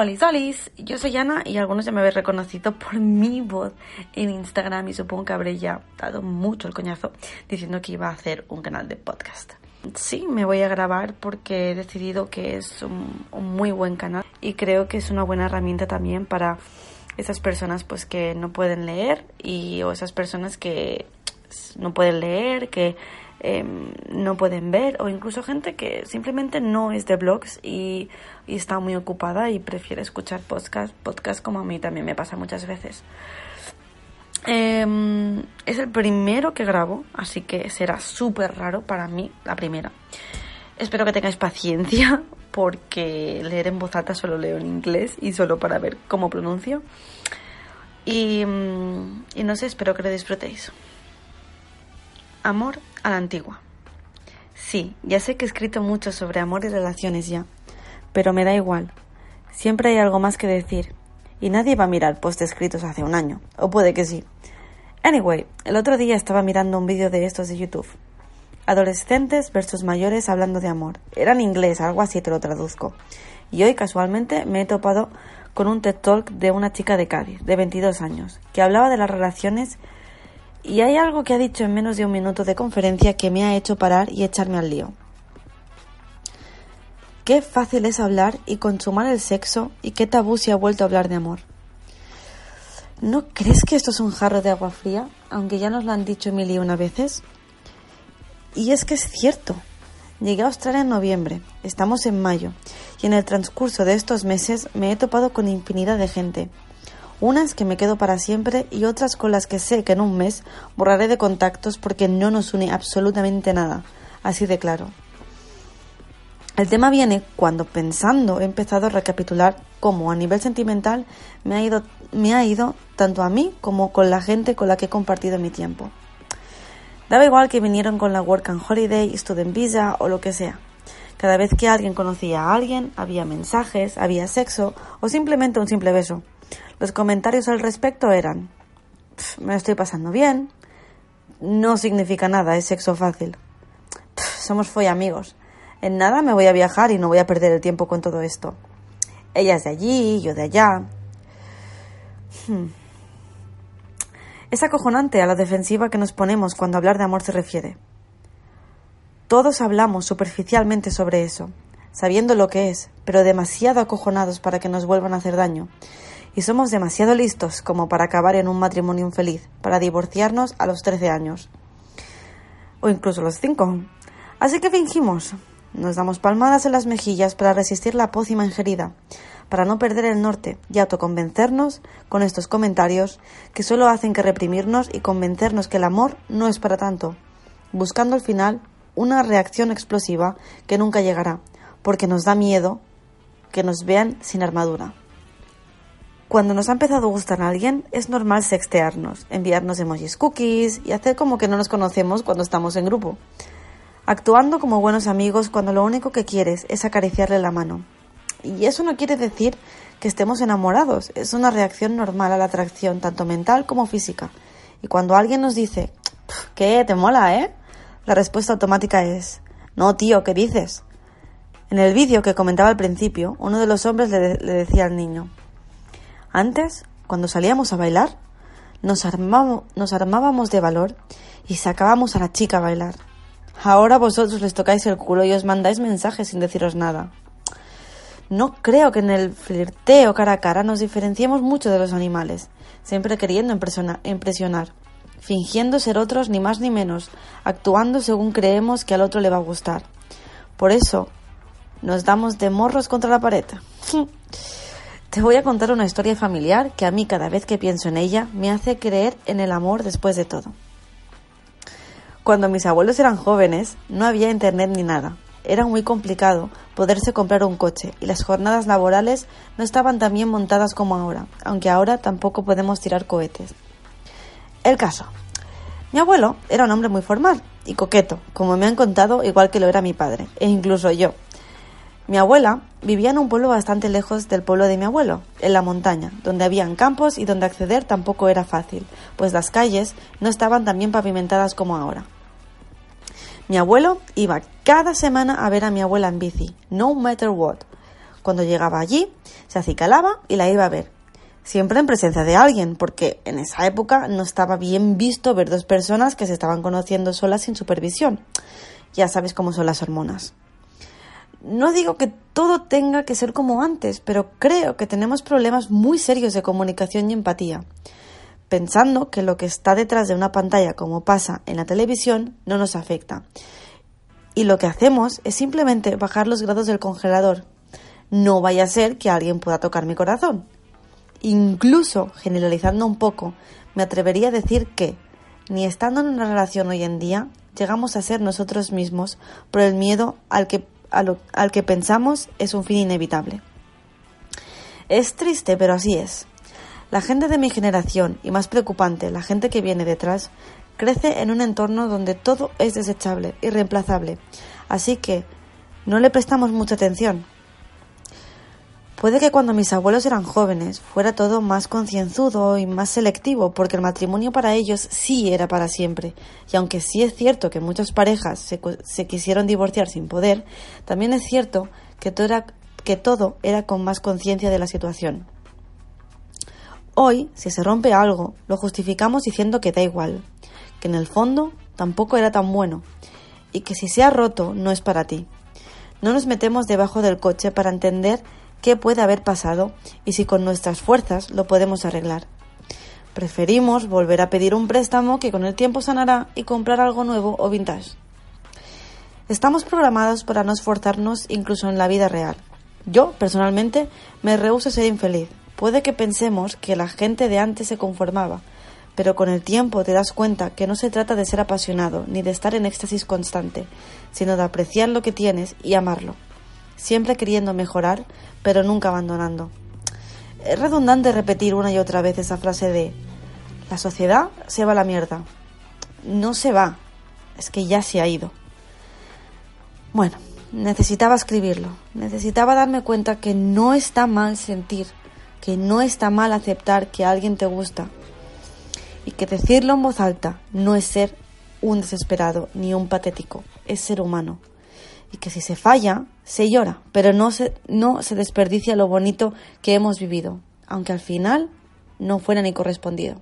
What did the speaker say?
Hola, solis, yo soy Ana y algunos ya me habéis reconocido por mi voz en Instagram y supongo que habré ya dado mucho el coñazo diciendo que iba a hacer un canal de podcast. Sí, me voy a grabar porque he decidido que es un, un muy buen canal y creo que es una buena herramienta también para esas personas pues que no pueden leer y o esas personas que no pueden leer, que Em, no pueden ver o incluso gente que simplemente no es de blogs y, está muy ocupada y prefiere escuchar podcast, podcast como a mí también me pasa muchas veces. Em, es el primero que grabo, así que será súper raro para mí la primera. Espero que tengáis paciencia porque leer en voz alta solo leo en inglés y solo para ver cómo pronuncio. Y, mm, y no sé, espero que lo disfrutéis. Amor a la antigua. Sí, ya sé que he escrito mucho sobre amor y relaciones ya, pero me da igual. Siempre hay algo más que decir, y nadie va a mirar post escritos hace un año, o puede que sí. Anyway, el otro día estaba mirando un vídeo de estos de YouTube. Adolescentes versus mayores hablando de amor. Era en inglés, algo así te lo traduzco. Y hoy casualmente me he topado con un TED Talk de una chica de Cádiz, de 22 años, que hablaba de las relaciones y hay algo que ha dicho en menos de un minuto de conferencia que me ha hecho parar y echarme al lío. Qué fácil es hablar y consumar el sexo y qué tabú se ha vuelto a hablar de amor. ¿No crees que esto es un jarro de agua fría, aunque ya nos lo han dicho mil y una veces? Y es que es cierto. Llegué a Australia en noviembre, estamos en mayo, y en el transcurso de estos meses me he topado con infinidad de gente, unas que me quedo para siempre y otras con las que sé que en un mes borraré de contactos porque no nos une absolutamente nada, así de claro. El tema viene cuando pensando he empezado a recapitular cómo a nivel sentimental me ha ido, me ha ido tanto a mí como con la gente con la que he compartido mi tiempo. Daba igual que vinieron con la Work and Holiday, Student Visa o lo que sea. Cada vez que alguien conocía a alguien, había mensajes, había sexo o simplemente un simple beso. Los comentarios al respecto eran, me estoy pasando bien, no significa nada, es sexo fácil. somos foy amigos. En nada me voy a viajar y no voy a perder el tiempo con todo esto. Ella es de allí, yo de allá. Hmm. Es acojonante a la defensiva que nos ponemos cuando hablar de amor se refiere. Todos hablamos superficialmente sobre eso, sabiendo lo que es, pero demasiado acojonados para que nos vuelvan a hacer daño y somos demasiado listos como para acabar en un matrimonio infeliz, para divorciarnos a los 13 años. O incluso a los 5. Así que fingimos. Nos damos palmadas en las mejillas para resistir la pócima ingerida, para no perder el norte y autoconvencernos con estos comentarios que solo hacen que reprimirnos y convencernos que el amor no es para tanto, buscando al final una reacción explosiva que nunca llegará, porque nos da miedo que nos vean sin armadura. Cuando nos ha empezado a gustar a alguien, es normal sextearnos, enviarnos emojis cookies y hacer como que no nos conocemos cuando estamos en grupo. Actuando como buenos amigos cuando lo único que quieres es acariciarle la mano. Y eso no quiere decir que estemos enamorados, es una reacción normal a la atracción, tanto mental como física. Y cuando alguien nos dice, ¿qué? ¿Te mola, eh? La respuesta automática es, no, tío, ¿qué dices? En el vídeo que comentaba al principio, uno de los hombres le, le decía al niño, antes, cuando salíamos a bailar, nos, nos armábamos de valor y sacábamos a la chica a bailar. Ahora vosotros les tocáis el culo y os mandáis mensajes sin deciros nada. No creo que en el flirteo cara a cara nos diferenciemos mucho de los animales, siempre queriendo impresionar, fingiendo ser otros ni más ni menos, actuando según creemos que al otro le va a gustar. Por eso, nos damos de morros contra la pared. Te voy a contar una historia familiar que a mí cada vez que pienso en ella me hace creer en el amor después de todo. Cuando mis abuelos eran jóvenes no había internet ni nada. Era muy complicado poderse comprar un coche y las jornadas laborales no estaban tan bien montadas como ahora, aunque ahora tampoco podemos tirar cohetes. El caso. Mi abuelo era un hombre muy formal y coqueto, como me han contado, igual que lo era mi padre, e incluso yo, mi abuela vivía en un pueblo bastante lejos del pueblo de mi abuelo, en la montaña, donde habían campos y donde acceder tampoco era fácil, pues las calles no estaban tan bien pavimentadas como ahora. Mi abuelo iba cada semana a ver a mi abuela en bici, no matter what. Cuando llegaba allí, se acicalaba y la iba a ver. Siempre en presencia de alguien, porque en esa época no estaba bien visto ver dos personas que se estaban conociendo solas sin supervisión. Ya sabes cómo son las hormonas. No digo que todo tenga que ser como antes, pero creo que tenemos problemas muy serios de comunicación y empatía, pensando que lo que está detrás de una pantalla, como pasa en la televisión, no nos afecta. Y lo que hacemos es simplemente bajar los grados del congelador. No vaya a ser que alguien pueda tocar mi corazón. Incluso, generalizando un poco, me atrevería a decir que, ni estando en una relación hoy en día, llegamos a ser nosotros mismos por el miedo al que al que pensamos es un fin inevitable. Es triste, pero así es. La gente de mi generación, y más preocupante, la gente que viene detrás, crece en un entorno donde todo es desechable, irreemplazable. Así que no le prestamos mucha atención. Puede que cuando mis abuelos eran jóvenes fuera todo más concienzudo y más selectivo, porque el matrimonio para ellos sí era para siempre. Y aunque sí es cierto que muchas parejas se, quisieron divorciar sin poder, también es cierto que todo era, con más conciencia de la situación. Hoy, si se rompe algo, lo justificamos diciendo que da igual, que en el fondo tampoco era tan bueno, y que si se ha roto no es para ti. No nos metemos debajo del coche para entender qué puede haber pasado y si con nuestras fuerzas lo podemos arreglar. Preferimos volver a pedir un préstamo que con el tiempo sanará y comprar algo nuevo o vintage. Estamos programados para no esforzarnos incluso en la vida real. Yo, personalmente, me rehúso a ser infeliz. Puede que pensemos que la gente de antes se conformaba, pero con el tiempo te das cuenta que no se trata de ser apasionado ni de estar en éxtasis constante, sino de apreciar lo que tienes y amarlo siempre queriendo mejorar, pero nunca abandonando. Es redundante repetir una y otra vez esa frase de la sociedad se va a la mierda. No se va, es que ya se ha ido. Bueno, necesitaba escribirlo, necesitaba darme cuenta que no está mal sentir, que no está mal aceptar que alguien te gusta y que decirlo en voz alta no es ser un desesperado ni un patético, es ser humano y que si se falla, se llora, pero no se, no se desperdicia lo bonito que hemos vivido, aunque al final no fuera ni correspondido.